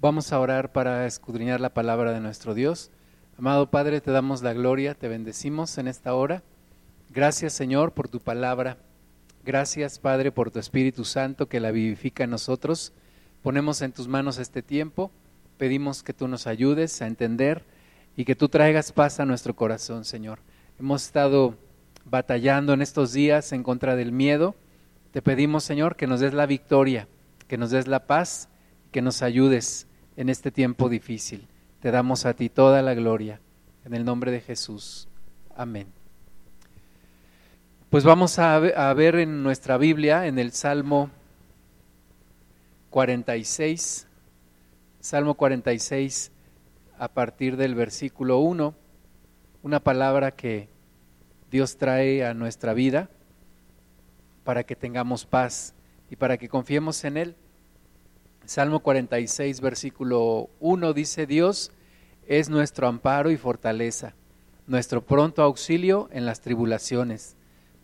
Vamos a orar para escudriñar la palabra de nuestro Dios. Amado Padre, te damos la gloria, te bendecimos en esta hora. Gracias Señor por tu palabra. Gracias Padre por tu Espíritu Santo que la vivifica en nosotros. Ponemos en tus manos este tiempo. Pedimos que tú nos ayudes a entender y que tú traigas paz a nuestro corazón, Señor. Hemos estado batallando en estos días en contra del miedo. Te pedimos, Señor, que nos des la victoria, que nos des la paz, que nos ayudes en este tiempo difícil. Te damos a ti toda la gloria. En el nombre de Jesús. Amén. Pues vamos a ver en nuestra Biblia, en el Salmo 46, Salmo 46, a partir del versículo 1, una palabra que Dios trae a nuestra vida para que tengamos paz y para que confiemos en Él. Salmo 46, versículo 1 dice, Dios es nuestro amparo y fortaleza, nuestro pronto auxilio en las tribulaciones.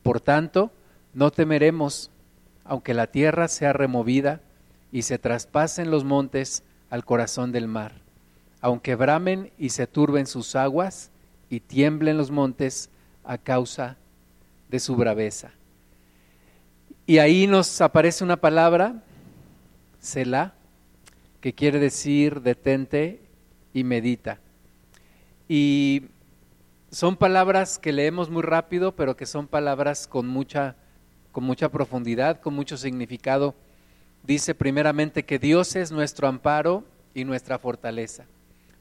Por tanto, no temeremos, aunque la tierra sea removida y se traspasen los montes al corazón del mar, aunque bramen y se turben sus aguas y tiemblen los montes a causa de su braveza. Y ahí nos aparece una palabra Selah, que quiere decir detente y medita. Y son palabras que leemos muy rápido, pero que son palabras con mucha, con mucha profundidad, con mucho significado. Dice primeramente que Dios es nuestro amparo y nuestra fortaleza.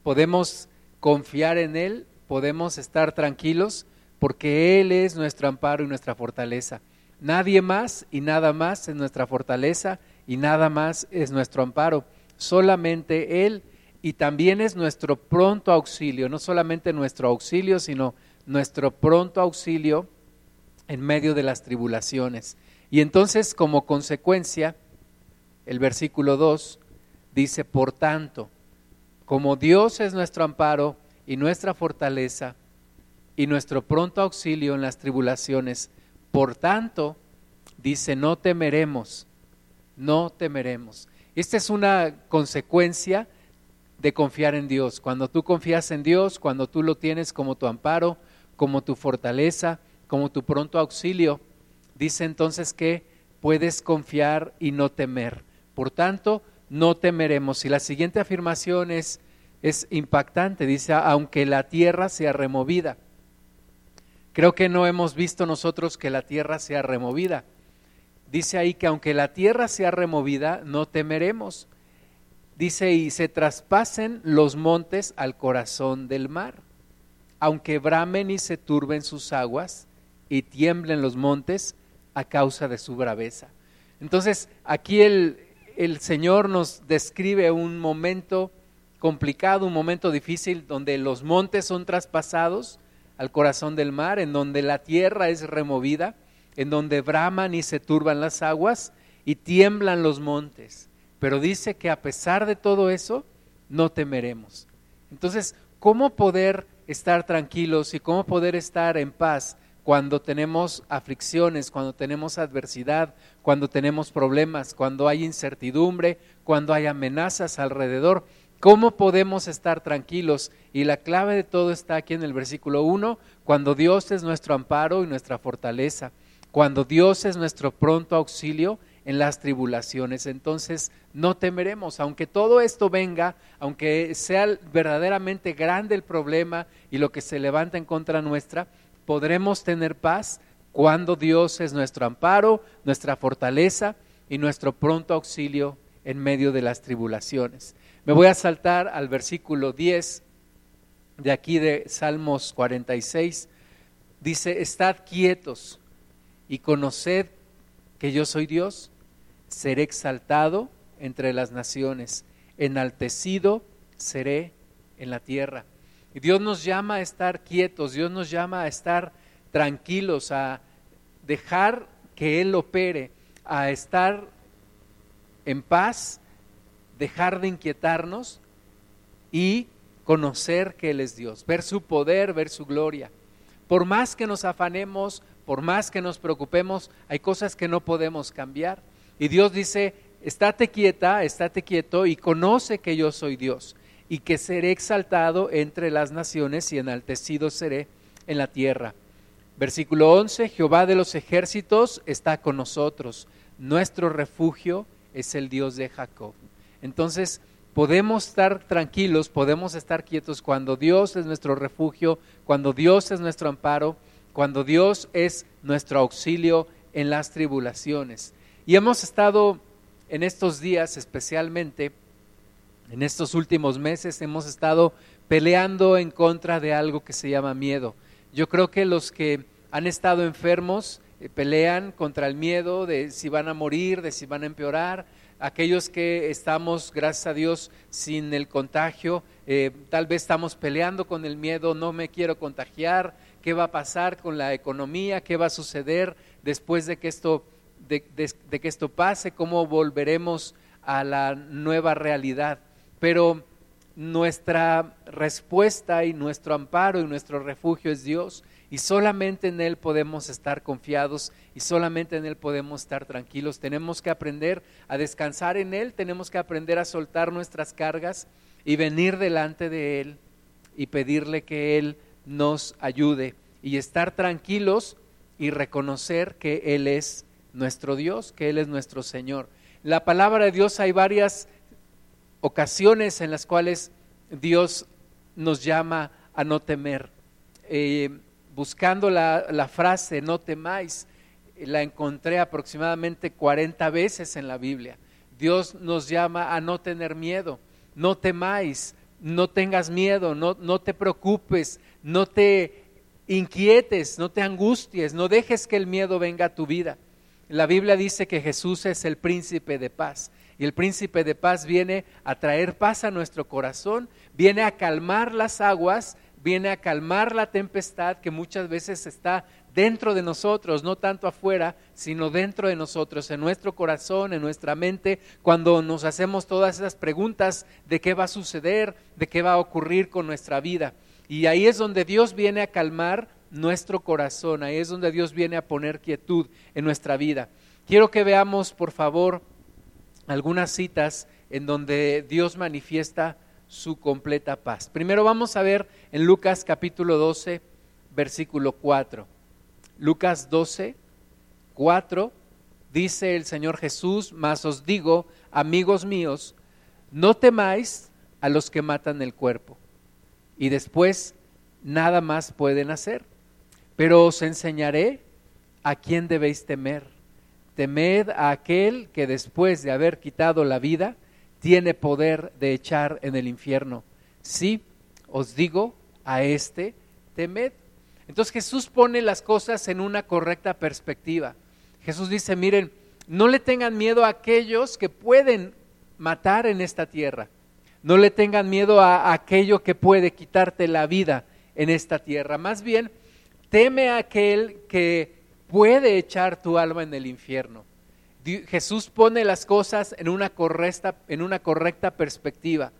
Podemos confiar en Él, podemos estar tranquilos, porque Él es nuestro amparo y nuestra fortaleza. Nadie más y nada más es nuestra fortaleza y nada más es nuestro amparo, solamente Él y también es nuestro pronto auxilio, no solamente nuestro auxilio, sino nuestro pronto auxilio en medio de las tribulaciones. Y entonces, como consecuencia, el versículo 2 dice, por tanto, como Dios es nuestro amparo y nuestra fortaleza y nuestro pronto auxilio en las tribulaciones, por tanto, dice, no temeremos no temeremos. Esta es una consecuencia de confiar en Dios. Cuando tú confías en Dios, cuando tú lo tienes como tu amparo, como tu fortaleza, como tu pronto auxilio, dice entonces que puedes confiar y no temer. Por tanto, no temeremos. Y la siguiente afirmación es, es impactante. Dice, aunque la tierra sea removida. Creo que no hemos visto nosotros que la tierra sea removida dice ahí que aunque la tierra sea removida, no temeremos. Dice, y se traspasen los montes al corazón del mar, aunque bramen y se turben sus aguas y tiemblen los montes a causa de su braveza. Entonces, aquí el, el Señor nos describe un momento complicado, un momento difícil, donde los montes son traspasados al corazón del mar, en donde la tierra es removida en donde braman y se turban las aguas y tiemblan los montes. Pero dice que a pesar de todo eso, no temeremos. Entonces, ¿cómo poder estar tranquilos y cómo poder estar en paz cuando tenemos aflicciones, cuando tenemos adversidad, cuando tenemos problemas, cuando hay incertidumbre, cuando hay amenazas alrededor? ¿Cómo podemos estar tranquilos? Y la clave de todo está aquí en el versículo 1, cuando Dios es nuestro amparo y nuestra fortaleza cuando Dios es nuestro pronto auxilio en las tribulaciones, entonces no temeremos, aunque todo esto venga, aunque sea verdaderamente grande el problema y lo que se levanta en contra nuestra, podremos tener paz cuando Dios es nuestro amparo, nuestra fortaleza y nuestro pronto auxilio en medio de las tribulaciones. Me voy a saltar al versículo 10 de aquí de Salmos 46. Dice, estad quietos y conoced que yo soy Dios, seré exaltado entre las naciones, enaltecido seré en la tierra. Y Dios nos llama a estar quietos, Dios nos llama a estar tranquilos, a dejar que Él opere, a estar en paz, dejar de inquietarnos y conocer que Él es Dios, ver su poder, ver su gloria. Por más que nos afanemos, por más que nos preocupemos, hay cosas que no podemos cambiar. Y Dios dice, estate quieta, estate quieto y conoce que yo soy Dios y que seré exaltado entre las naciones y enaltecido seré en la tierra. Versículo 11, Jehová de los ejércitos está con nosotros, nuestro refugio es el Dios de Jacob. Entonces, podemos estar tranquilos, podemos estar quietos cuando Dios es nuestro refugio, cuando Dios es nuestro amparo, cuando Dios es nuestro auxilio en las tribulaciones. Y hemos estado en estos días especialmente, en estos últimos meses, hemos estado peleando en contra de algo que se llama miedo. Yo creo que los que han estado enfermos eh, pelean contra el miedo de si van a morir, de si van a empeorar. Aquellos que estamos, gracias a Dios, sin el contagio, eh, tal vez estamos peleando con el miedo, no me quiero contagiar, qué va a pasar con la economía, qué va a suceder después de que esto, de que esto pase, cómo volveremos a la nueva realidad. Pero nuestra respuesta y nuestro amparo y nuestro refugio es Dios y solamente en Él podemos estar confiados y solamente en Él podemos estar tranquilos. Tenemos que aprender a descansar en Él, tenemos que aprender a soltar nuestras cargas y venir delante de Él y pedirle que Él nos ayude y estar tranquilos y reconocer que Él es nuestro Dios, que Él es nuestro Señor. La palabra de Dios hay varias ocasiones en las cuales Dios nos llama a no temer. Eh, buscando la, frase no temáis, la encontré aproximadamente 40 veces en la Biblia. Dios nos llama a no tener miedo, no temáis, no tengas miedo, no, no te preocupes, no te inquietes, no te angusties, no dejes que el miedo venga a tu vida. La Biblia dice que Jesús es el príncipe de paz. Y el príncipe de paz viene a traer paz a nuestro corazón, viene a calmar las aguas, viene a calmar la tempestad que muchas veces está dentro de nosotros, no tanto afuera, sino dentro de nosotros, en nuestro corazón, en nuestra mente, cuando nos hacemos todas esas preguntas de qué va a suceder, de qué va a ocurrir con nuestra vida. Y ahí es donde Dios viene a calmar nuestro corazón, ahí es donde Dios viene a poner quietud en nuestra vida. Quiero que veamos, por favor, algunas citas en donde Dios manifiesta su completa paz. Primero vamos a ver en Lucas capítulo 12, versículo 4. Lucas 12, 4 dice el Señor Jesús, mas os digo, amigos míos, no temáis a los que matan el cuerpo y después nada más pueden hacer, pero os enseñaré a quién debéis temer temed a aquel que después de haber quitado la vida, tiene poder de echar en el infierno. Sí, os digo, a este temed. Entonces Jesús pone las cosas en una correcta perspectiva. Jesús dice, miren, no le tengan miedo a aquellos que pueden matar en esta tierra. No le tengan miedo a, aquello que puede quitarte la vida en esta tierra. Más bien, teme a aquel que puede echar tu alma en el infierno. Jesús pone las cosas en una correcta, en una correcta perspectiva.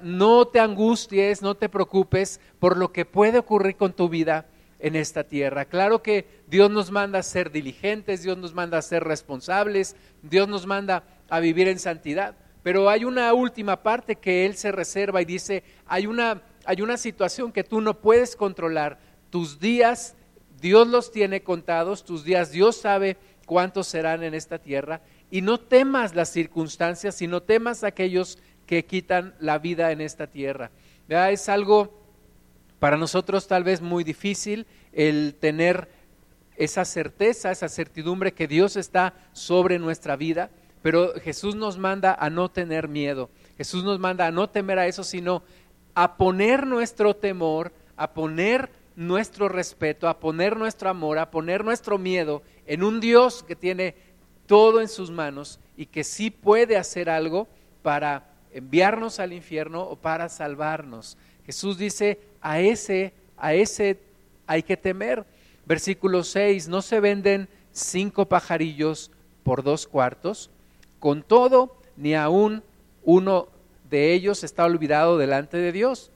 No te angusties, no te preocupes por lo que puede ocurrir con tu vida en esta tierra. Claro que Dios nos manda a ser diligentes, Dios nos manda a ser responsables, Dios nos manda a vivir en santidad. Pero hay una última parte que Él se reserva y dice, hay una, hay una situación que tú no puedes controlar. Tus días Dios los tiene contados, tus días, Dios sabe cuántos serán en esta tierra, y no temas las circunstancias, sino temas aquellos que quitan la vida en esta tierra. Es algo para nosotros tal vez muy difícil el tener esa certeza, esa certidumbre que Dios está sobre nuestra vida, pero Jesús nos manda a no tener miedo, Jesús nos manda a no temer a eso, sino a poner nuestro temor, a poner nuestro respeto, a poner nuestro amor, a poner nuestro miedo en un Dios que tiene todo en sus manos y que sí puede hacer algo para enviarnos al infierno o para salvarnos. Jesús dice, a ese, a ese hay que temer. Versículo 6, no se venden cinco pajarillos por dos cuartos, con todo, ni aún uno de ellos está olvidado delante de Dios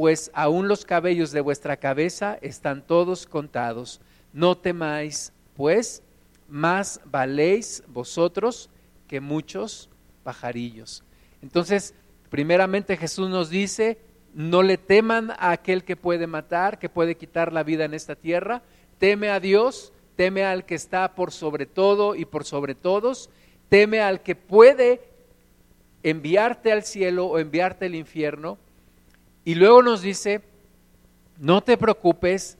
pues aún los cabellos de vuestra cabeza están todos contados. No temáis, pues, más valéis vosotros que muchos pajarillos. Entonces, primeramente Jesús nos dice, no le teman a aquel que puede matar, que puede quitar la vida en esta tierra, teme a Dios, teme al que está por sobre todo y por sobre todos, teme al que puede enviarte al cielo o enviarte al infierno. Y luego nos dice, no te preocupes,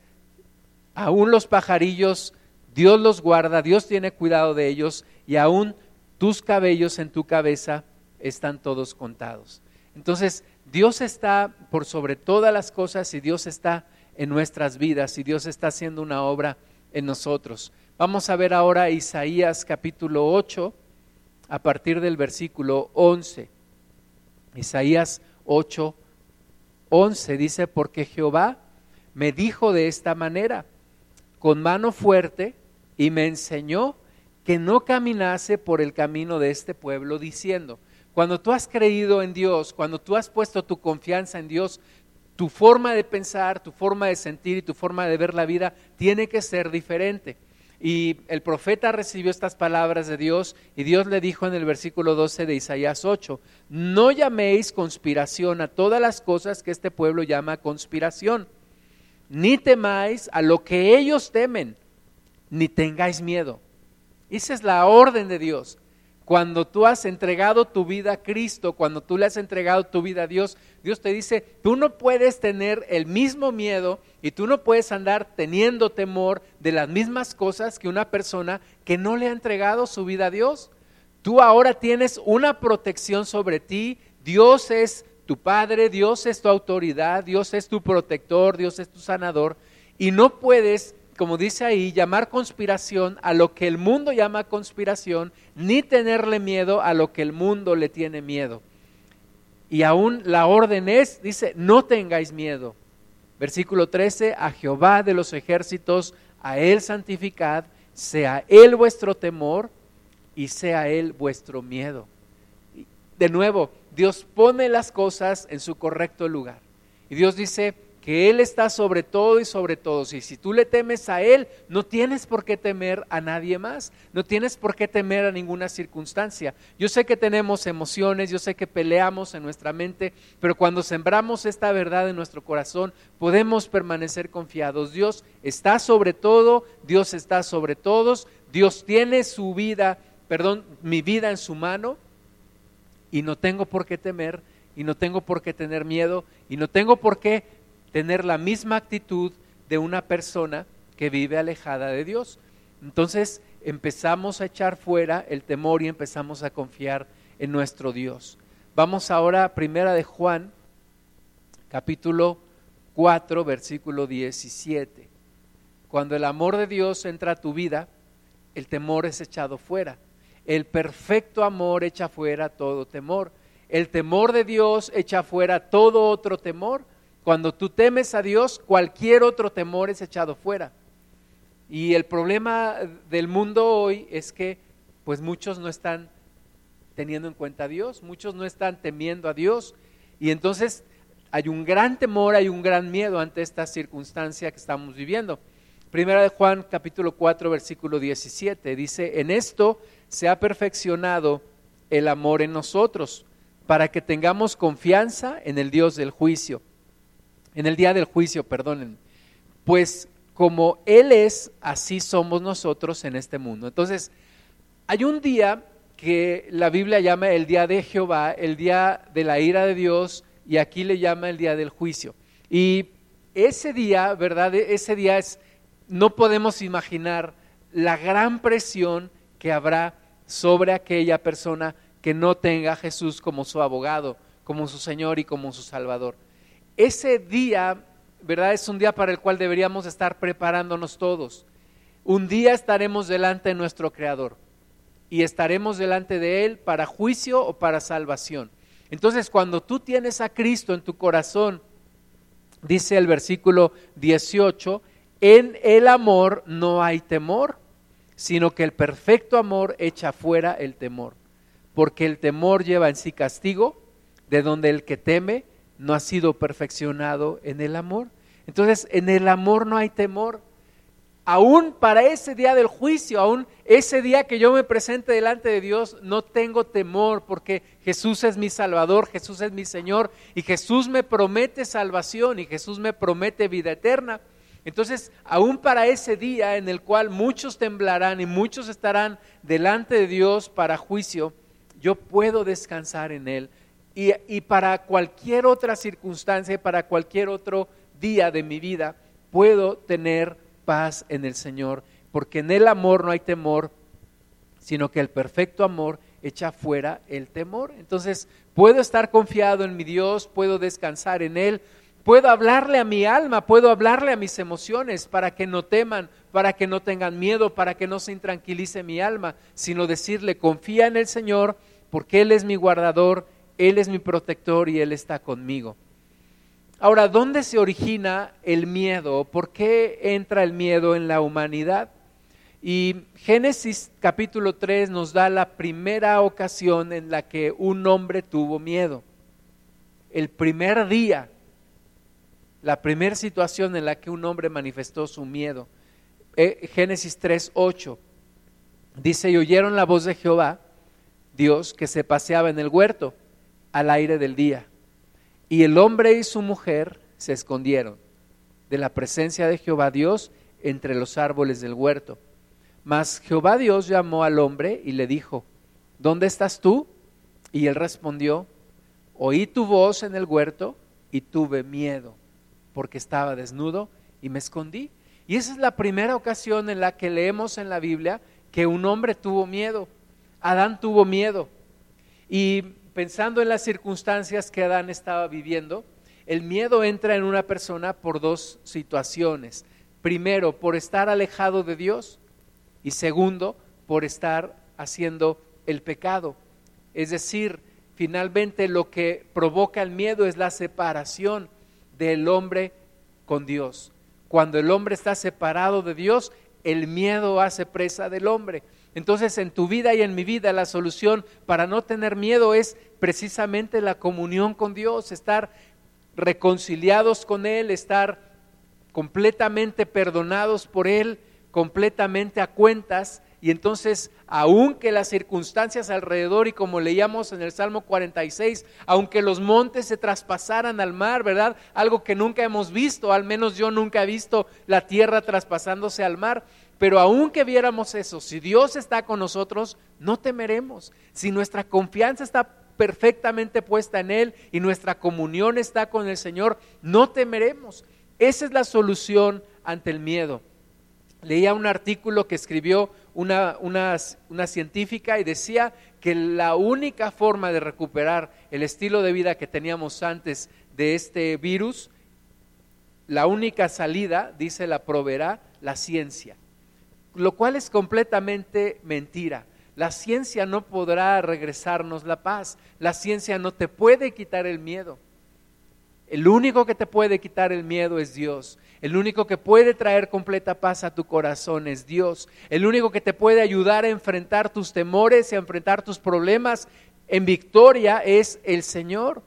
aún los pajarillos, Dios los guarda, Dios tiene cuidado de ellos y aún tus cabellos en tu cabeza están todos contados. Entonces, Dios está por sobre todas las cosas y Dios está en nuestras vidas y Dios está haciendo una obra en nosotros. Vamos a ver ahora Isaías capítulo 8 a partir del versículo 11. Isaías 8, 11 dice, porque Jehová me dijo de esta manera, con mano fuerte, y me enseñó que no caminase por el camino de este pueblo, diciendo, cuando tú has creído en Dios, cuando tú has puesto tu confianza en Dios, tu forma de pensar, tu forma de sentir y tu forma de ver la vida tiene que ser diferente. Y el profeta recibió estas palabras de Dios y Dios le dijo en el versículo 12 de Isaías 8, no llaméis conspiración a todas las cosas que este pueblo llama conspiración, ni temáis a lo que ellos temen, ni tengáis miedo. Esa es la orden de Dios. Cuando tú has entregado tu vida a Cristo, cuando tú le has entregado tu vida a Dios, Dios te dice, tú no puedes tener el mismo miedo y tú no puedes andar teniendo temor de las mismas cosas que una persona que no le ha entregado su vida a Dios. Tú ahora tienes una protección sobre ti. Dios es tu Padre, Dios es tu autoridad, Dios es tu protector, Dios es tu sanador. Y no puedes como dice ahí, llamar conspiración a lo que el mundo llama conspiración, ni tenerle miedo a lo que el mundo le tiene miedo. Y aún la orden es, dice, no tengáis miedo. Versículo 13, a Jehová de los ejércitos, a Él santificad, sea Él vuestro temor y sea Él vuestro miedo. De nuevo, Dios pone las cosas en su correcto lugar. Y Dios dice, que Él está sobre todo y sobre todos. Y si tú le temes a Él, no tienes por qué temer a nadie más, no tienes por qué temer a ninguna circunstancia. Yo sé que tenemos emociones, yo sé que peleamos en nuestra mente, pero cuando sembramos esta verdad en nuestro corazón, podemos permanecer confiados. Dios está sobre todo, Dios está sobre todos, Dios tiene su vida, perdón, mi vida en su mano y no tengo por qué temer y no tengo por qué tener miedo y no tengo por qué tener la misma actitud de una persona que vive alejada de Dios. Entonces empezamos a echar fuera el temor y empezamos a confiar en nuestro Dios. Vamos ahora a Primera de Juan, capítulo 4, versículo 17. Cuando el amor de Dios entra a tu vida, el temor es echado fuera. El perfecto amor echa fuera todo temor. El temor de Dios echa fuera todo otro temor cuando tú temes a Dios, cualquier otro temor es echado fuera. Y el problema del mundo hoy es que pues muchos no están teniendo en cuenta a Dios, muchos no están temiendo a Dios y entonces hay un gran temor, hay un gran miedo ante esta circunstancia que estamos viviendo. Primera de Juan capítulo 4 versículo 17 dice, en esto se ha perfeccionado el amor en nosotros, para que tengamos confianza en el Dios del juicio en el día del juicio, perdonen, pues como Él es, así somos nosotros en este mundo. Entonces, hay un día que la Biblia llama el día de Jehová, el día de la ira de Dios, y aquí le llama el día del juicio. Y ese día, ¿verdad? Ese día es, no podemos imaginar la gran presión que habrá sobre aquella persona que no tenga a Jesús como su abogado, como su Señor y como su Salvador ese día, ¿verdad? Es un día para el cual deberíamos estar preparándonos todos. Un día estaremos delante de nuestro Creador y estaremos delante de Él para juicio o para salvación. Entonces, cuando tú tienes a Cristo en tu corazón, dice el versículo 18, en el amor no hay temor, sino que el perfecto amor echa fuera el temor, porque el temor lleva en sí castigo, de donde el que teme no ha sido perfeccionado en el amor. Entonces, en el amor no hay temor. aún para ese día del juicio, aún ese día que yo me presente delante de Dios, no tengo temor porque Jesús es mi Salvador, Jesús es mi Señor y Jesús me promete salvación y Jesús me promete vida eterna. Entonces, aún para ese día en el cual muchos temblarán y muchos estarán delante de Dios para juicio, yo puedo descansar en Él. Y, para cualquier otra circunstancia, para cualquier otro día de mi vida, puedo tener paz en el Señor, porque en el amor no hay temor, sino que el perfecto amor echa fuera el temor. Entonces, puedo estar confiado en mi Dios, puedo descansar en Él, puedo hablarle a mi alma, puedo hablarle a mis emociones para que no teman, para que no tengan miedo, para que no se intranquilice mi alma, sino decirle, confía en el Señor, porque Él es mi guardador, Él es mi protector y Él está conmigo. Ahora, ¿dónde se origina el miedo? ¿Por qué entra el miedo en la humanidad? Y Génesis capítulo 3 nos da la primera ocasión en la que un hombre tuvo miedo. El primer día, la primera situación en la que un hombre manifestó su miedo. Eh, Génesis 3, 8 dice, y oyeron la voz de Jehová, Dios, que se paseaba en el huerto al aire del día y el hombre y su mujer se escondieron de la presencia de Jehová Dios entre los árboles del huerto. Mas Jehová Dios llamó al hombre y le dijo, ¿dónde estás tú? Y él respondió, oí tu voz en el huerto y tuve miedo, porque estaba desnudo y me escondí. Y esa es la primera ocasión en la que leemos en la Biblia que un hombre tuvo miedo. Adán tuvo miedo. Y pensando en las circunstancias que Adán estaba viviendo, el miedo entra en una persona por dos situaciones. Primero, por estar alejado de Dios y segundo, por estar haciendo el pecado. Es decir, finalmente lo que provoca el miedo es la separación del hombre con Dios. Cuando el hombre está separado de Dios, el miedo hace presa del hombre. Entonces en tu vida y en mi vida la solución para no tener miedo es precisamente la comunión con Dios, estar reconciliados con Él, estar completamente perdonados por Él, completamente a cuentas. Y entonces, aunque las circunstancias alrededor, y como leíamos en el Salmo 46, aunque los montes se traspasaran al mar, ¿verdad? Algo que nunca hemos visto, al menos yo nunca he visto la tierra traspasándose al mar. Pero aunque viéramos eso, si Dios está con nosotros, no temeremos. Si nuestra confianza está perfectamente puesta en Él y nuestra comunión está con el Señor, no temeremos. Esa es la solución ante el miedo. Leía un artículo que escribió una, una, una, científica y decía que la única forma de recuperar el estilo de vida que teníamos antes de este virus, la única salida, dice, la proveerá la ciencia lo cual es completamente mentira. La ciencia no podrá regresarnos la paz, la ciencia no te puede quitar el miedo. El único que te puede quitar el miedo es Dios. El único que puede traer completa paz a tu corazón es Dios. El único que te puede ayudar a enfrentar tus temores y a enfrentar tus problemas en victoria es el Señor.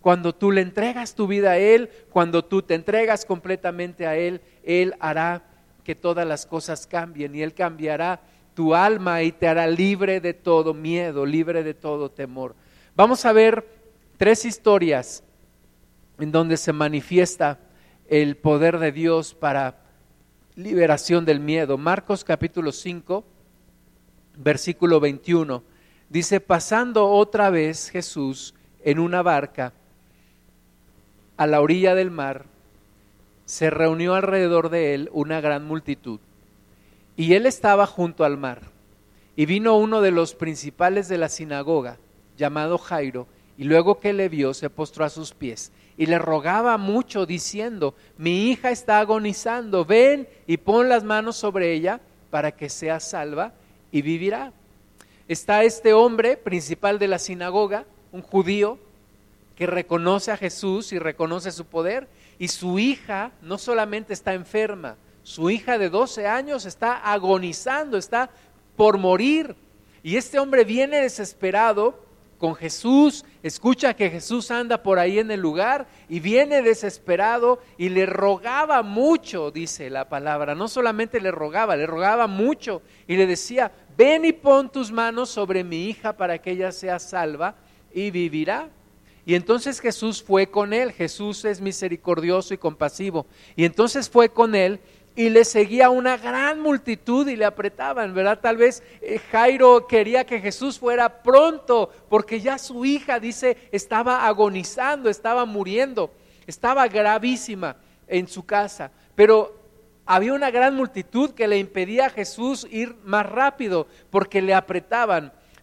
Cuando tú le entregas tu vida a Él, cuando tú te entregas completamente a Él, Él hará que todas las cosas cambien y Él cambiará tu alma y te hará libre de todo miedo, libre de todo temor. Vamos a ver tres historias en donde se manifiesta el poder de Dios para liberación del miedo. Marcos capítulo 5, versículo 21. Dice, pasando otra vez Jesús en una barca a la orilla del mar, se reunió alrededor de él una gran multitud. Y él estaba junto al mar. Y vino uno de los principales de la sinagoga, llamado Jairo, y luego que le vio se postró a sus pies y le rogaba mucho diciendo, mi hija está agonizando, ven y pon las manos sobre ella para que sea salva y vivirá. Está este hombre principal de la sinagoga, un judío, que reconoce a Jesús y reconoce su poder y su hija no solamente está enferma, su hija de 12 años está agonizando, está por morir. Y este hombre viene desesperado con Jesús, escucha que Jesús anda por ahí en el lugar y viene desesperado y le rogaba mucho, dice la palabra, no solamente le rogaba, le rogaba mucho y le decía, ven y pon tus manos sobre mi hija para que ella sea salva y vivirá. Y entonces Jesús fue con él, Jesús es misericordioso y compasivo, y entonces fue con él y le seguía una gran multitud y le apretaban, ¿verdad? Tal vez eh, Jairo quería que Jesús fuera pronto, porque ya su hija, dice, estaba agonizando, estaba muriendo, estaba gravísima en su casa, pero había una gran multitud que le impedía a Jesús ir más rápido, porque le apretaban.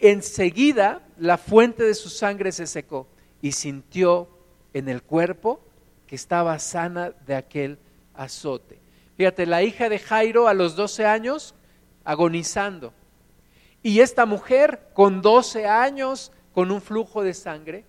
enseguida la fuente de su sangre se secó y sintió en el cuerpo que estaba sana de aquel azote. Fíjate, la hija de Jairo a los 12 años agonizando. Y esta mujer con 12 años, con un flujo de sangre,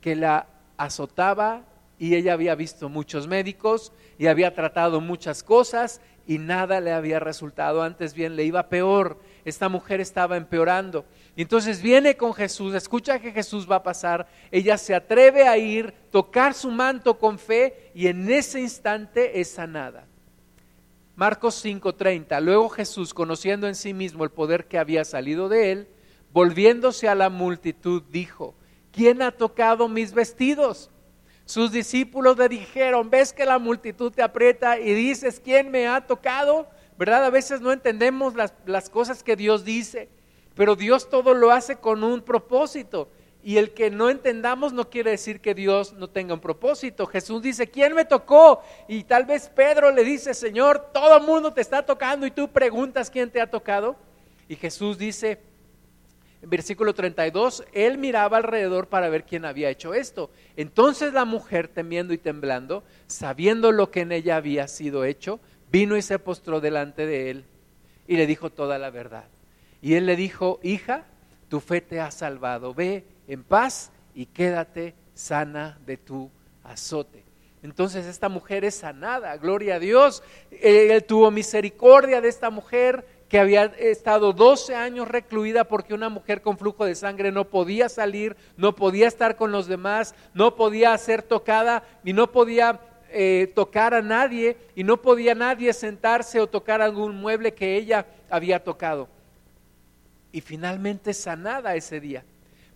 que la azotaba y ella había visto muchos médicos y había tratado muchas cosas y nada le había resultado, antes bien le iba peor, esta mujer estaba empeorando. Y entonces viene con Jesús, escucha que Jesús va a pasar, ella se atreve a ir, tocar su manto con fe y en ese instante es sanada. Marcos 5:30. Luego Jesús, conociendo en sí mismo el poder que había salido de él, volviéndose a la multitud, dijo, ¿quién ha tocado mis vestidos? Sus discípulos le dijeron, ¿ves que la multitud te aprieta y dices, ¿quién me ha tocado? ¿Verdad? A veces no entendemos las, cosas que Dios dice, pero Dios todo lo hace con un propósito. Y el que no entendamos no quiere decir que Dios no tenga un propósito. Jesús dice, ¿quién me tocó? Y tal vez Pedro le dice, Señor, todo el mundo te está tocando y tú preguntas quién te ha tocado. Y Jesús dice, en versículo 32, él miraba alrededor para ver quién había hecho esto. Entonces la mujer, temiendo y temblando, sabiendo lo que en ella había sido hecho, vino y se postró delante de él y le dijo toda la verdad. Y él le dijo, hija, tu fe te ha salvado, ve en paz y quédate sana de tu azote. Entonces esta mujer es sanada, gloria a Dios. Él tuvo misericordia de esta mujer que había estado 12 años recluida porque una mujer con flujo de sangre no podía salir, no podía estar con los demás, no podía ser tocada y no podía eh, tocar a nadie y no podía nadie sentarse o tocar algún mueble que ella había tocado. Y finalmente sanada ese día.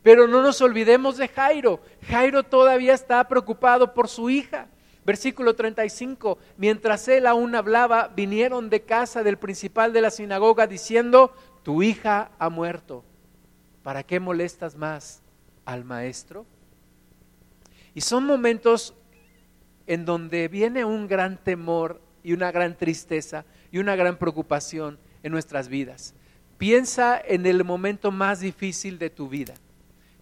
Pero no nos olvidemos de Jairo. Jairo todavía está preocupado por su hija. Versículo 35, mientras él aún hablaba, vinieron de casa del principal de la sinagoga diciendo, tu hija ha muerto. ¿Para qué molestas más al maestro? Y son momentos en donde viene un gran temor y una gran tristeza y una gran preocupación en nuestras vidas. Piensa en el momento más difícil de tu vida.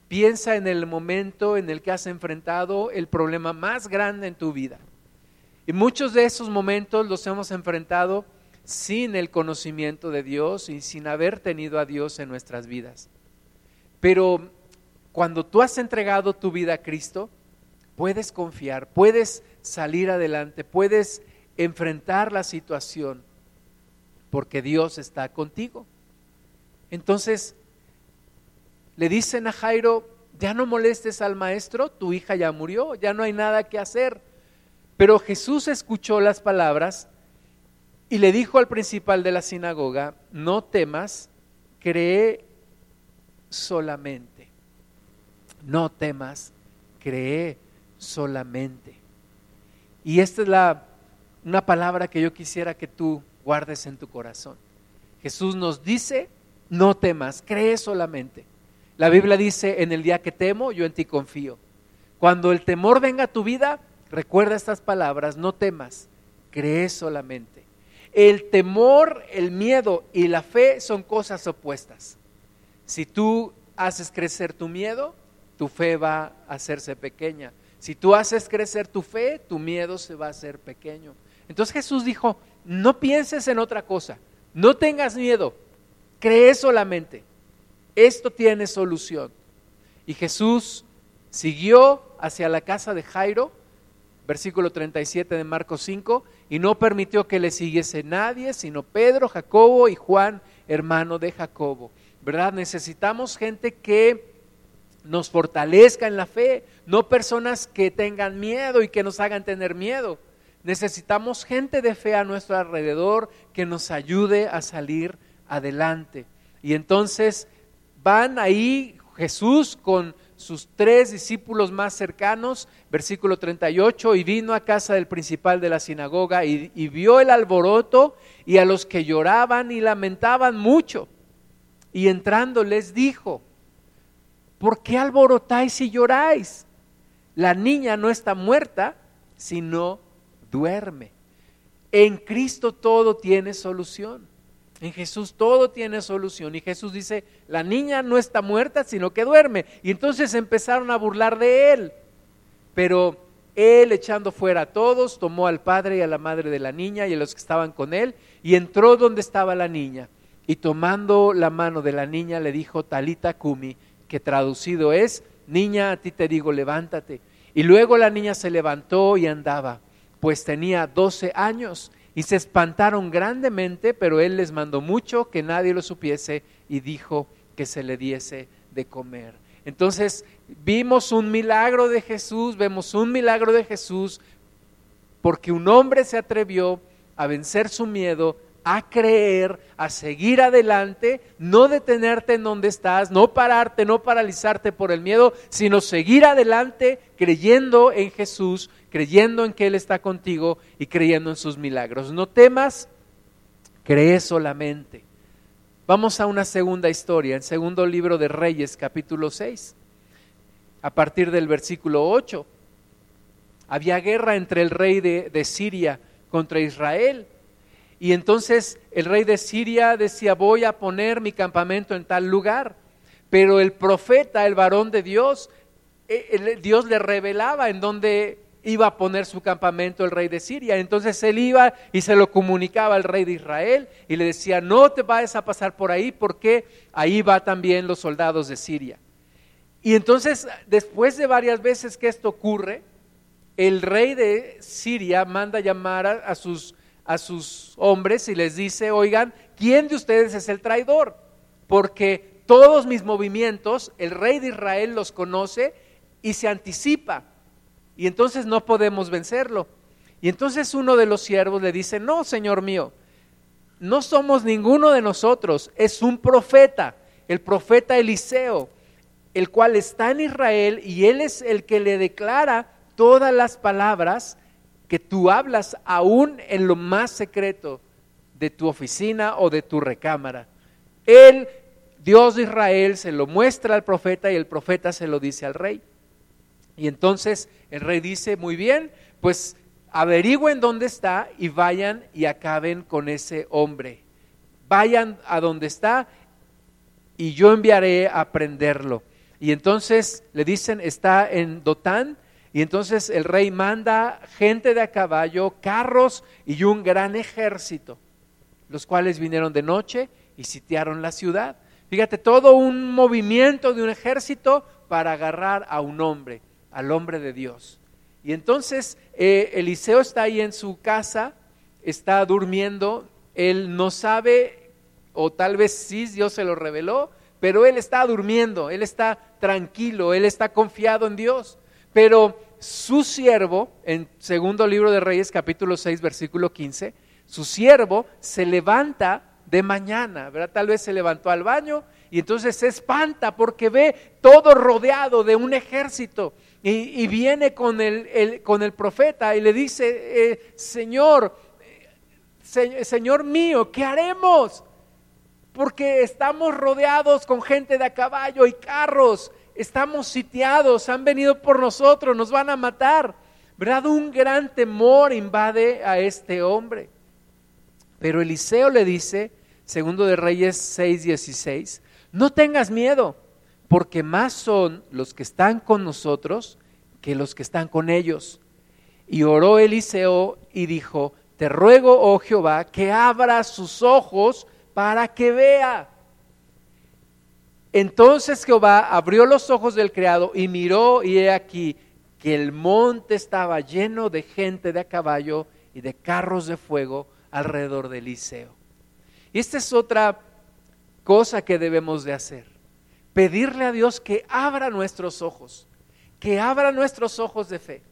Piensa en el momento en el que has enfrentado el problema más grande en tu vida. Y muchos de esos momentos los hemos enfrentado sin el conocimiento de Dios y sin haber tenido a Dios en nuestras vidas. Pero cuando tú has entregado tu vida a Cristo, puedes confiar, puedes salir adelante, puedes enfrentar la situación, porque Dios está contigo. Entonces, le dicen a Jairo, ya no molestes al maestro, tu hija ya murió, ya no hay nada que hacer. Pero Jesús escuchó las palabras y le dijo al principal de la sinagoga, no temas, cree solamente. No temas, cree solamente. Y esta es la, una palabra que yo quisiera que tú guardes en tu corazón. Jesús nos dice, no temas, cree solamente. La Biblia dice, en el día que temo, yo en ti confío. Cuando el temor venga a tu vida, recuerda estas palabras, no temas, cree solamente. El temor, el miedo y la fe son cosas opuestas. Si tú haces crecer tu miedo, tu fe va a hacerse pequeña. Si tú haces crecer tu fe, tu miedo se va a hacer pequeño. Entonces Jesús dijo, no pienses en otra cosa, no tengas miedo, cree solamente. Esto tiene solución. Y Jesús siguió hacia la casa de Jairo, versículo 37 de Marcos 5, y no permitió que le siguiese nadie, sino Pedro, Jacobo y Juan, hermano de Jacobo. ¿Verdad? Necesitamos gente que nos fortalezca en la fe, no personas que tengan miedo y que nos hagan tener miedo. Necesitamos gente de fe a nuestro alrededor que nos ayude a salir adelante. Y entonces van ahí Jesús con sus tres discípulos más cercanos, versículo 38, y vino a casa del principal de la sinagoga y, y, vio el alboroto y a los que lloraban y lamentaban mucho. Y entrando les dijo, ¿por qué alborotáis y lloráis? La niña no está muerta, sino duerme. En Cristo todo tiene solución. En Jesús todo tiene solución. Y Jesús dice, la niña no está muerta, sino que duerme. Y entonces empezaron a burlar de él. Pero él, echando fuera a todos, tomó al padre y a la madre de la niña y a los que estaban con él, y entró donde estaba la niña. Y tomando la mano de la niña, le dijo, Talita Kumi, que traducido es, niña, a ti te digo, levántate. Y luego la niña se levantó y andaba, pues tenía doce años y se espantaron grandemente, pero él les mandó mucho que nadie lo supiese y dijo que se le diese de comer. Entonces vimos un milagro de Jesús, vemos un milagro de Jesús porque un hombre se atrevió a vencer su miedo, a creer, a seguir adelante, no detenerte en donde estás, no pararte, no paralizarte por el miedo, sino seguir adelante creyendo en Jesús, creyendo en que Él está contigo y creyendo en sus milagros. No temas, cree solamente. Vamos a una segunda historia, en segundo libro de Reyes, capítulo 6, a partir del versículo 8. Había guerra entre el rey de, de Siria contra Israel y entonces el rey de Siria decía, voy a poner mi campamento en tal lugar. Pero el profeta, el varón de Dios, eh, Dios le revelaba en dónde iba a poner su campamento el rey de Siria. Entonces él iba y se lo comunicaba al rey de Israel y le decía, no te vayas a pasar por ahí porque ahí va también los soldados de Siria. Y entonces, después de varias veces que esto ocurre, el rey de Siria manda llamar a sus a sus hombres y les dice, oigan, ¿quién de ustedes es el traidor? Porque todos mis movimientos, el rey de Israel los conoce y se anticipa. Y entonces no podemos vencerlo. Y entonces uno de los siervos le dice, no, señor mío, no somos ninguno de nosotros, es un profeta, el profeta Eliseo, el cual está en Israel y él es el que le declara todas las palabras que tú hablas aún en lo más secreto de tu oficina o de tu recámara. Él, Dios de Israel, se lo muestra al profeta y el profeta se lo dice al rey. Y entonces el rey dice, muy bien, pues averigüen dónde está y vayan y acaben con ese hombre. Vayan a donde está y yo enviaré a prenderlo. Y entonces le dicen, está en Dotán, y entonces el rey manda gente de a caballo, carros y un gran ejército, los cuales vinieron de noche y sitiaron la ciudad. Fíjate, todo un movimiento de un ejército para agarrar a un hombre, al hombre de Dios. Y entonces eh, Eliseo está ahí en su casa, está durmiendo, él no sabe, o tal vez sí Dios se lo reveló, pero él está durmiendo, él está tranquilo, él está confiado en Dios. Pero su siervo, en segundo libro de Reyes capítulo 6 versículo 15, su siervo se levanta de mañana, ¿verdad? Tal vez se levantó al baño y entonces se espanta porque ve todo rodeado de un ejército y, viene con el, con el, profeta y le dice, eh, Señor, Señor mío, ¿qué haremos? Porque estamos rodeados con gente de a caballo y carros estamos sitiados, han venido por nosotros, nos van a matar. ¿Verdad? Un gran temor invade a este hombre. Pero Eliseo le dice, segundo de Reyes 6:16, no tengas miedo, porque más son los que están con nosotros que los que están con ellos. Y oró Eliseo y dijo, te ruego, oh Jehová, que abra sus ojos para que vea. Entonces Jehová abrió los ojos del criado y miró y he aquí que el monte estaba lleno de gente de a caballo y de carros de fuego alrededor de Eliseo. Y esta es otra cosa que debemos de hacer. Pedirle a Dios que abra nuestros ojos, que abra nuestros ojos de fe,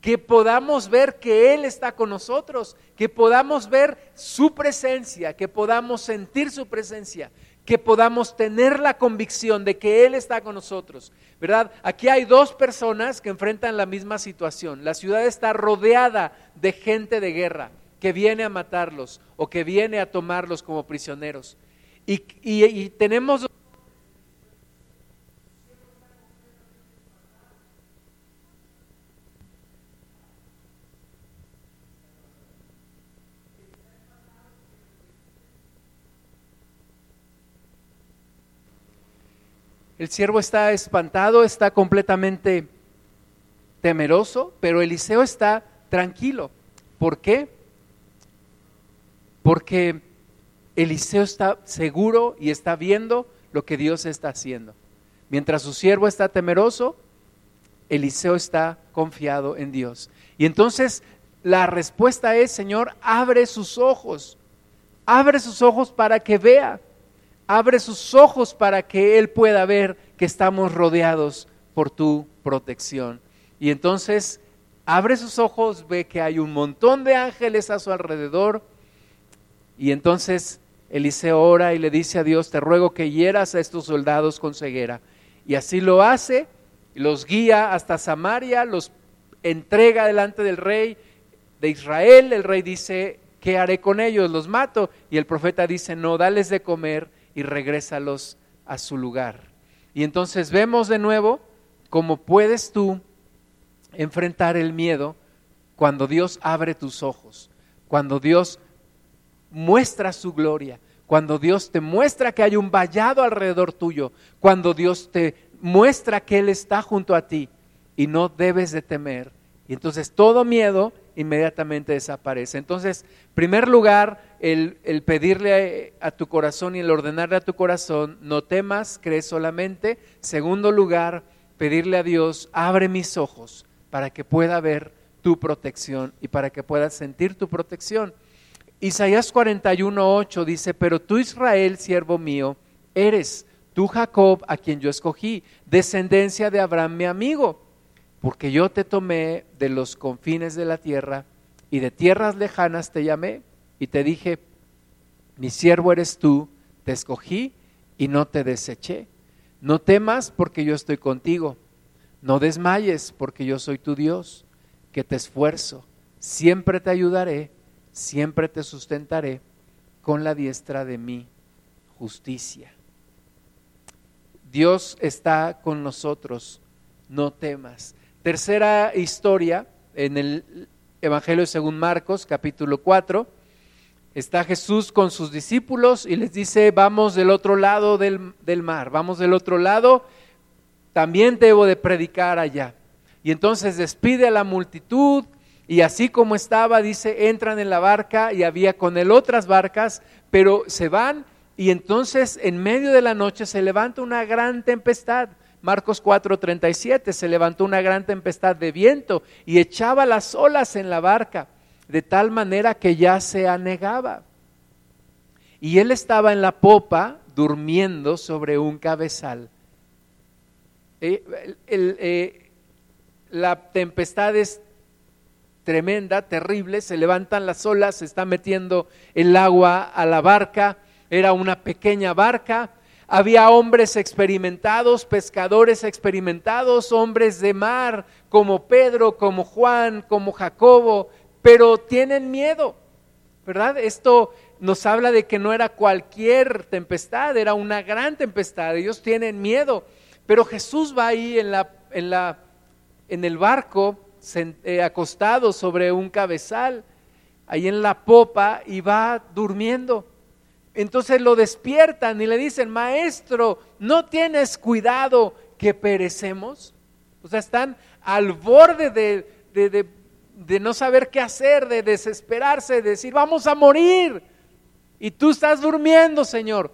que podamos ver que Él está con nosotros, que podamos ver su presencia, que podamos sentir su presencia, que podamos tener la convicción de que Él está con nosotros. ¿Verdad? Aquí hay dos personas que enfrentan la misma situación. La ciudad está rodeada de gente de guerra que viene a matarlos o que viene a tomarlos como prisioneros. Y, y tenemos El siervo está espantado, está completamente temeroso, pero Eliseo está tranquilo. ¿Por qué? Porque Eliseo está seguro y está viendo lo que Dios está haciendo. Mientras su siervo está temeroso, Eliseo está confiado en Dios. Y entonces la respuesta es, Señor, abre sus ojos, abre sus ojos para que vea abre sus ojos para que Él pueda ver que estamos rodeados por tu protección. Y entonces abre sus ojos, ve que hay un montón de ángeles a su alrededor. Y entonces Eliseo ora y le dice a Dios, te ruego que hieras a estos soldados con ceguera. Y así lo hace, los guía hasta Samaria, los entrega delante del rey de Israel. El rey dice, ¿qué haré con ellos? ¿Los mato? Y el profeta dice, no, dales de comer y regrésalos a su lugar. Y entonces vemos de nuevo cómo puedes tú enfrentar el miedo cuando Dios abre tus ojos, cuando Dios muestra su gloria, cuando Dios te muestra que hay un vallado alrededor tuyo, cuando Dios te muestra que Él está junto a ti y no debes de temer. Y entonces todo miedo inmediatamente desaparece. Entonces, primer lugar, el, pedirle a, tu corazón y el ordenarle a tu corazón, no temas, crees solamente. Segundo lugar, pedirle a Dios, abre mis ojos para que pueda ver tu protección y para que pueda sentir tu protección. Isaías 41.8 dice, pero tú Israel, siervo mío, eres tú Jacob, a quien yo escogí, descendencia de Abraham, mi amigo porque yo te tomé de los confines de la tierra y de tierras lejanas te llamé y te dije, mi siervo eres tú, te escogí y no te deseché. No temas porque yo estoy contigo, no desmayes porque yo soy tu Dios, que te esfuerzo, siempre te ayudaré, siempre te sustentaré con la diestra de mi justicia. Dios está con nosotros, no temas. Tercera historia en el Evangelio según Marcos, capítulo 4. Está Jesús con sus discípulos y les dice, vamos del otro lado del, del mar, vamos del otro lado, también debo de predicar allá. Y entonces despide a la multitud y así como estaba, dice, entran en la barca y había con él otras barcas, pero se van y entonces en medio de la noche se levanta una gran tempestad Marcos 4:37, se levantó una gran tempestad de viento y echaba las olas en la barca, de tal manera que ya se anegaba. Y él estaba en la popa durmiendo sobre un cabezal. Eh, eh, la tempestad es tremenda, terrible, se levantan las olas, se está metiendo el agua a la barca, era una pequeña barca, había hombres experimentados, pescadores experimentados, hombres de mar, como Pedro, como Juan, como Jacobo, pero tienen miedo, ¿verdad? Esto nos habla de que no era cualquier tempestad, era una gran tempestad, ellos tienen miedo, pero Jesús va ahí en, la, en, la, en el barco, eh, acostado sobre un cabezal, ahí en la popa, y va durmiendo entonces lo despiertan y le dicen, maestro, ¿no tienes cuidado que perecemos? O sea, están al borde de, de, no saber qué hacer, de desesperarse, de decir, vamos a morir. Y tú estás durmiendo, Señor.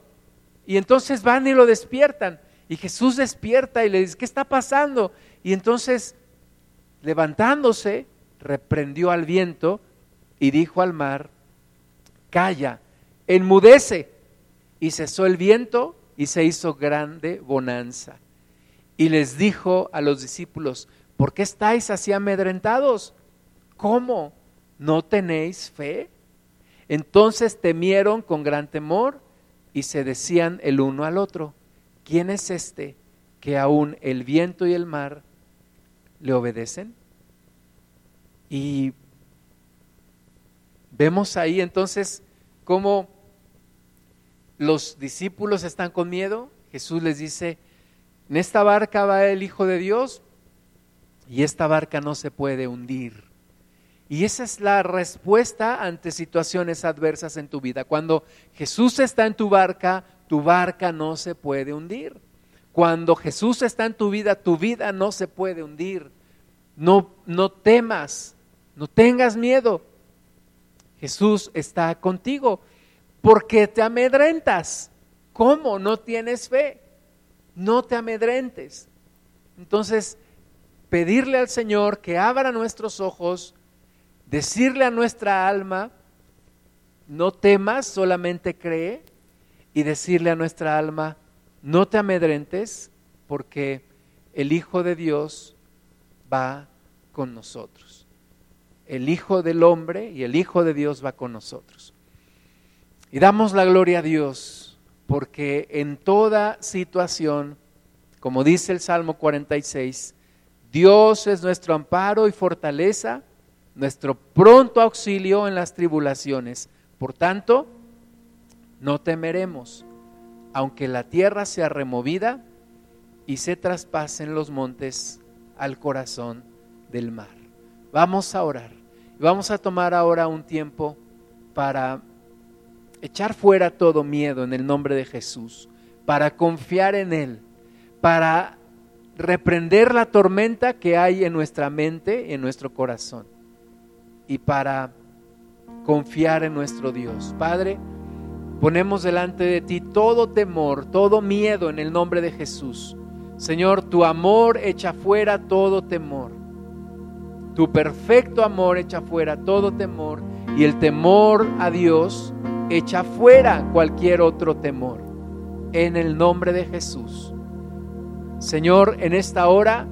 Y entonces van y lo despiertan. Y Jesús despierta y le dice, ¿qué está pasando? Y entonces, levantándose, reprendió al viento y dijo al mar, calla, enmudece. Y cesó el viento y se hizo grande bonanza. Y les dijo a los discípulos, ¿por qué estáis así amedrentados? ¿Cómo? ¿No tenéis fe? Entonces temieron con gran temor y se decían el uno al otro, ¿quién es este que aún el viento y el mar le obedecen? Y vemos ahí entonces cómo los discípulos están con miedo. Jesús les dice, en esta barca va el Hijo de Dios y esta barca no se puede hundir. Y esa es la respuesta ante situaciones adversas en tu vida. Cuando Jesús está en tu barca, tu barca no se puede hundir. Cuando Jesús está en tu vida, tu vida no se puede hundir. No, no temas, no tengas miedo. Jesús está contigo. Porque te amedrentas? ¿Cómo? No tienes fe. No te amedrentes. Entonces, pedirle al Señor que abra nuestros ojos, decirle a nuestra alma, no temas, solamente cree, y decirle a nuestra alma, no te amedrentes, porque el Hijo de Dios va con nosotros el Hijo del Hombre y el Hijo de Dios va con nosotros. Y damos la gloria a Dios porque en toda situación, como dice el Salmo 46, Dios es nuestro amparo y fortaleza, nuestro pronto auxilio en las tribulaciones. Por tanto, no temeremos, aunque la tierra sea removida y se traspasen los montes al corazón del mar. Vamos a orar. Vamos a tomar ahora un tiempo para echar fuera todo miedo en el nombre de Jesús, para confiar en Él, para reprender la tormenta que hay en nuestra mente, en nuestro corazón, y para confiar en nuestro Dios. Padre, ponemos delante de ti todo temor, todo miedo en el nombre de Jesús. Señor, tu amor echa fuera todo temor. Tu perfecto amor echa fuera todo temor y el temor a Dios echa fuera cualquier otro temor. En el nombre de Jesús. Señor, en esta hora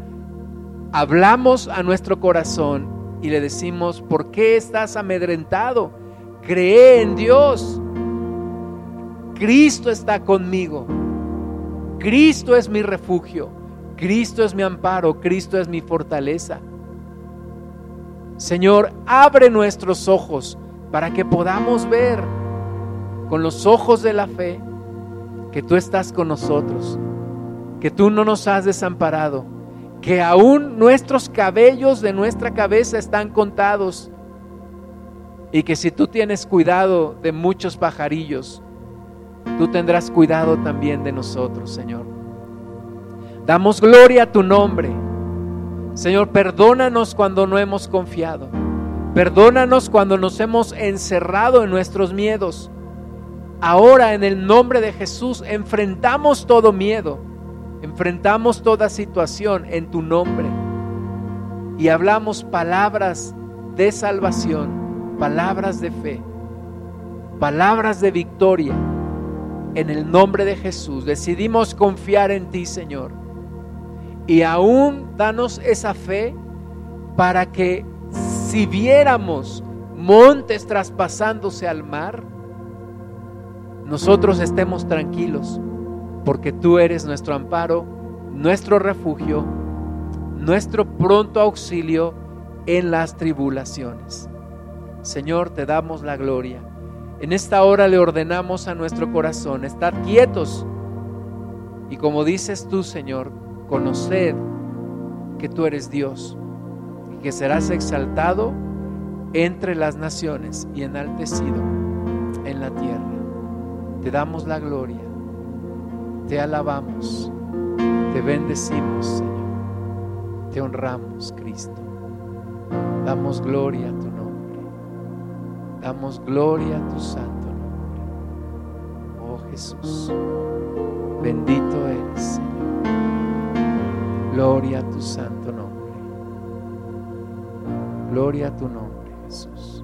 hablamos a nuestro corazón y le decimos, ¿por qué estás amedrentado? Cree en Dios. Cristo está conmigo. Cristo es mi refugio. Cristo es mi amparo. Cristo es mi fortaleza. Señor, abre nuestros ojos para que podamos ver con los ojos de la fe que tú estás con nosotros, que tú no nos has desamparado, que aún nuestros cabellos de nuestra cabeza están contados y que si tú tienes cuidado de muchos pajarillos, tú tendrás cuidado también de nosotros, Señor. Damos gloria a tu nombre Señor, perdónanos cuando no hemos confiado. Perdónanos cuando nos hemos encerrado en nuestros miedos. Ahora en el nombre de Jesús enfrentamos todo miedo, enfrentamos toda situación en tu nombre y hablamos palabras de salvación, palabras de fe, palabras de victoria. En el nombre de Jesús decidimos confiar en ti, Señor y aún danos esa fe para que si viéramos montes traspasándose al mar, nosotros estemos tranquilos, porque tú eres nuestro amparo, nuestro refugio, nuestro pronto auxilio en las tribulaciones. Señor, te damos la gloria. En esta hora le ordenamos a nuestro corazón estar quietos. Y como dices tú, Señor, conoced que tú eres Dios y que serás exaltado entre las naciones y enaltecido en la tierra. Te damos la gloria, te alabamos, te bendecimos, Señor, te honramos, Cristo. Damos gloria a tu nombre, damos gloria a tu santo nombre. Oh Jesús, bendito eres, Señor. Gloria a tu santo nombre. Gloria a tu nombre, Jesús.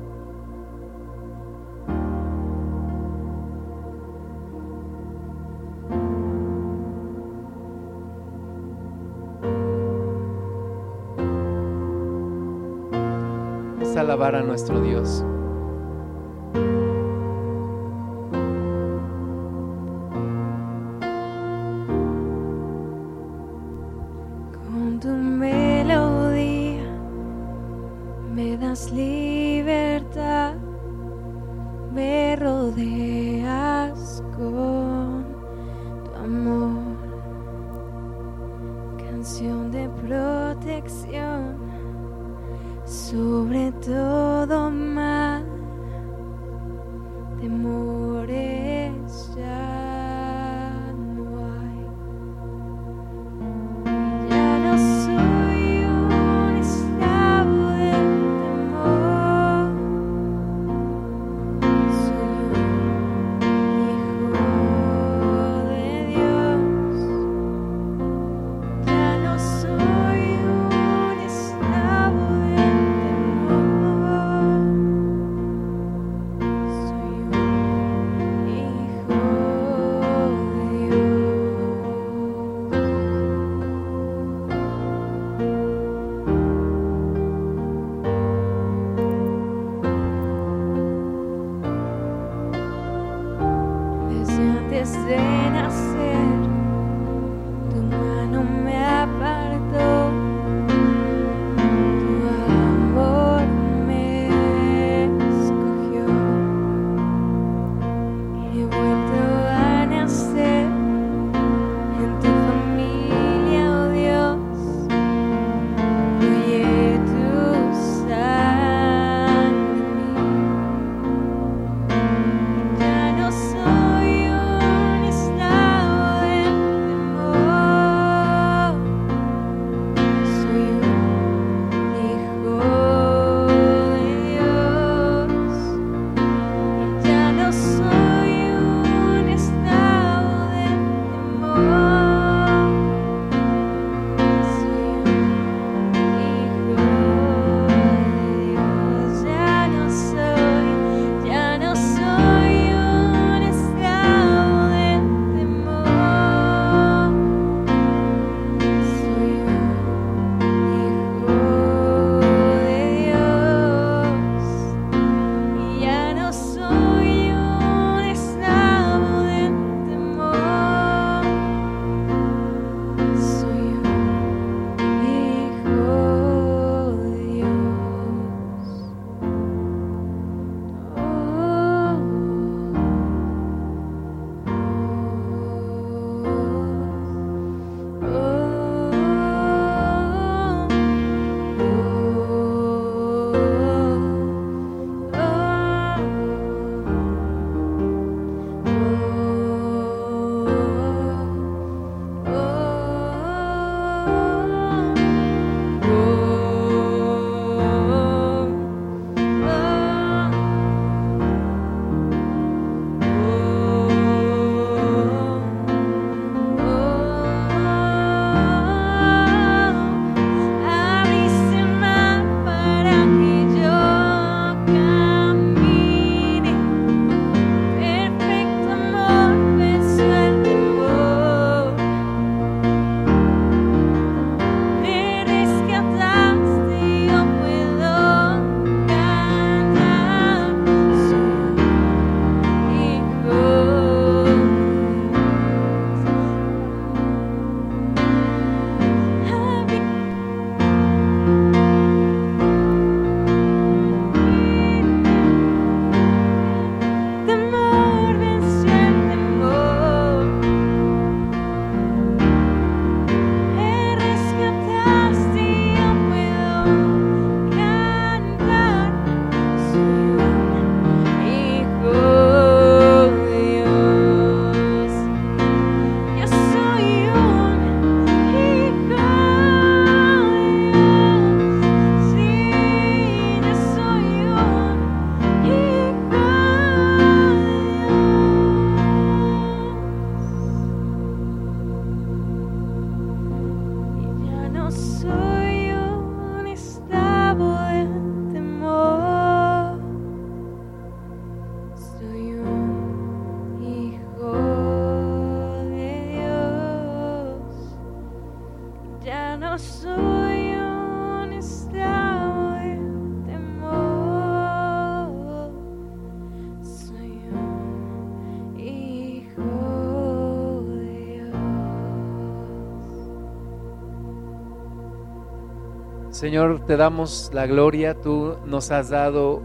Señor, te damos la gloria, tú nos has dado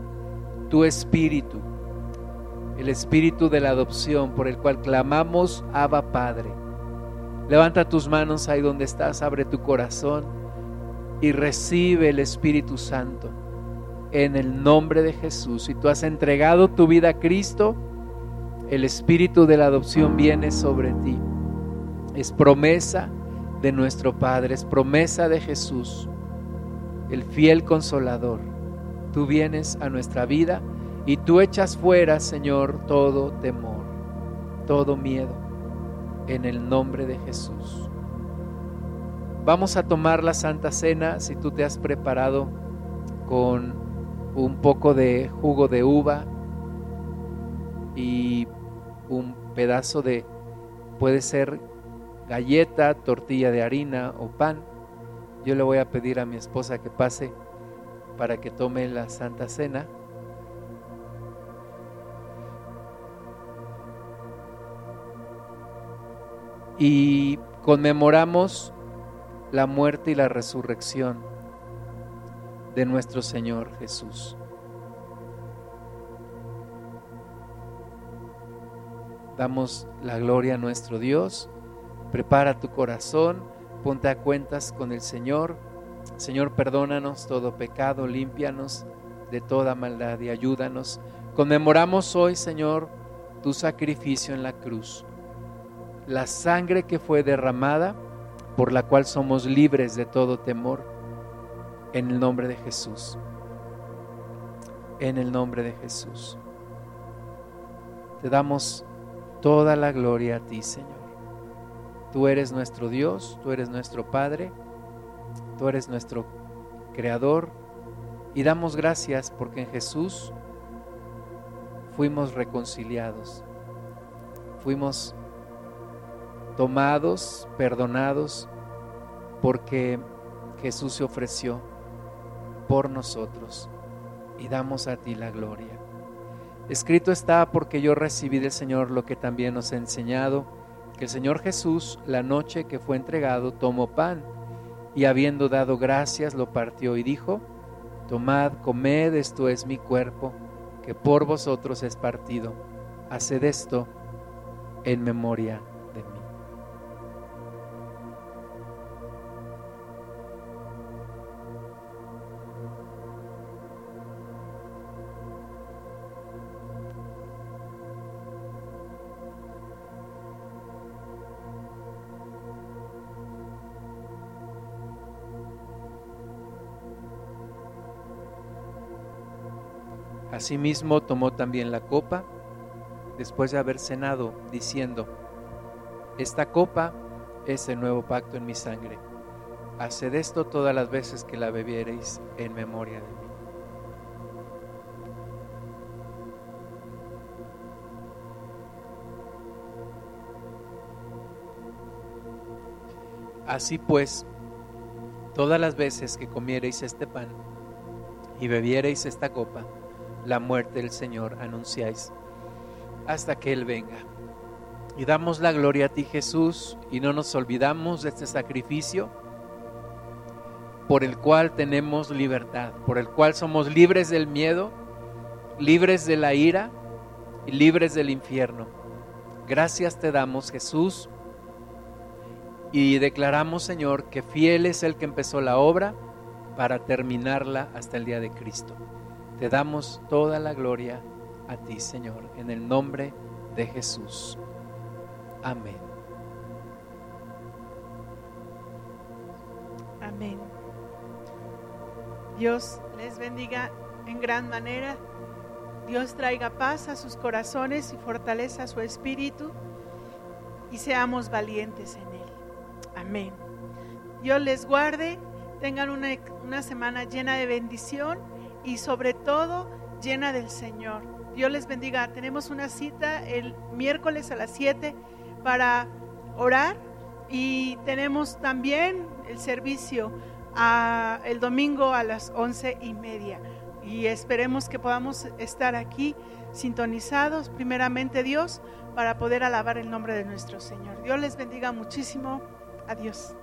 tu espíritu, el espíritu de la adopción por el cual clamamos, Abba Padre. Levanta tus manos ahí donde estás, abre tu corazón y recibe el Espíritu Santo en el nombre de Jesús. Si tú has entregado tu vida a Cristo, el Espíritu de la adopción viene sobre ti. Es promesa de nuestro Padre, es promesa de Jesús, el fiel consolador. Tú vienes a nuestra vida y tú echas fuera, Señor, todo temor, todo miedo en el nombre de Jesús. Vamos a tomar la Santa Cena si tú te has preparado con un poco de jugo de uva y un pedazo de, puede ser galleta, tortilla de harina o pan. Yo le voy a pedir a mi esposa que pase para que tome la Santa Cena. y conmemoramos la muerte y la resurrección de nuestro Señor Jesús. Damos la gloria a nuestro Dios. Prepara tu corazón, ponte a cuentas con el Señor. Señor, perdónanos todo pecado, límpianos de toda maldad y ayúdanos. Conmemoramos hoy, Señor, tu sacrificio en la cruz la sangre que fue derramada, por la cual somos libres de todo temor, en el nombre de Jesús. En el nombre de Jesús. Te damos toda la gloria a ti, Señor. Tú eres nuestro Dios, tú eres nuestro Padre, tú eres nuestro Creador, y damos gracias porque en Jesús fuimos reconciliados, fuimos tomados, perdonados, porque Jesús se ofreció por nosotros. Y damos a ti la gloria. Escrito está porque yo recibí del Señor lo que también nos ha enseñado, que el Señor Jesús, la noche que fue entregado, tomó pan y habiendo dado gracias, lo partió y dijo, Tomad, comed, esto es mi cuerpo, que por vosotros es partido. Haced esto en memoria Asimismo tomó también la copa después de haber cenado, diciendo, Esta copa es el nuevo pacto en mi sangre. Haced esto todas las veces que la bebiereis en memoria de mí. Así pues, todas las veces que comiereis este pan y bebiereis esta copa, la muerte del Señor anunciáis hasta que Él venga. Y damos la gloria a ti Jesús y no nos olvidamos de este sacrificio por el cual tenemos libertad, por el cual somos libres del miedo, libres de la ira y libres del infierno. Gracias te damos Jesús y declaramos Señor que fiel es el que empezó la obra para terminarla hasta el día de Cristo. Te damos toda la gloria a ti, Señor, en el nombre de Jesús. Amén. Amén. Dios les bendiga en gran manera. Dios traiga paz a sus corazones y fortaleza a su espíritu y seamos valientes en Él. Amén. Dios les guarde, tengan una, una semana llena de bendición y sobre todo llena del Señor. Dios les bendiga. Tenemos una cita el miércoles a las 7 para orar y tenemos también el servicio el domingo a las once y media. Y esperemos que podamos estar aquí sintonizados, primeramente Dios, para poder alabar el nombre de nuestro Señor. Dios les bendiga muchísimo. Adiós.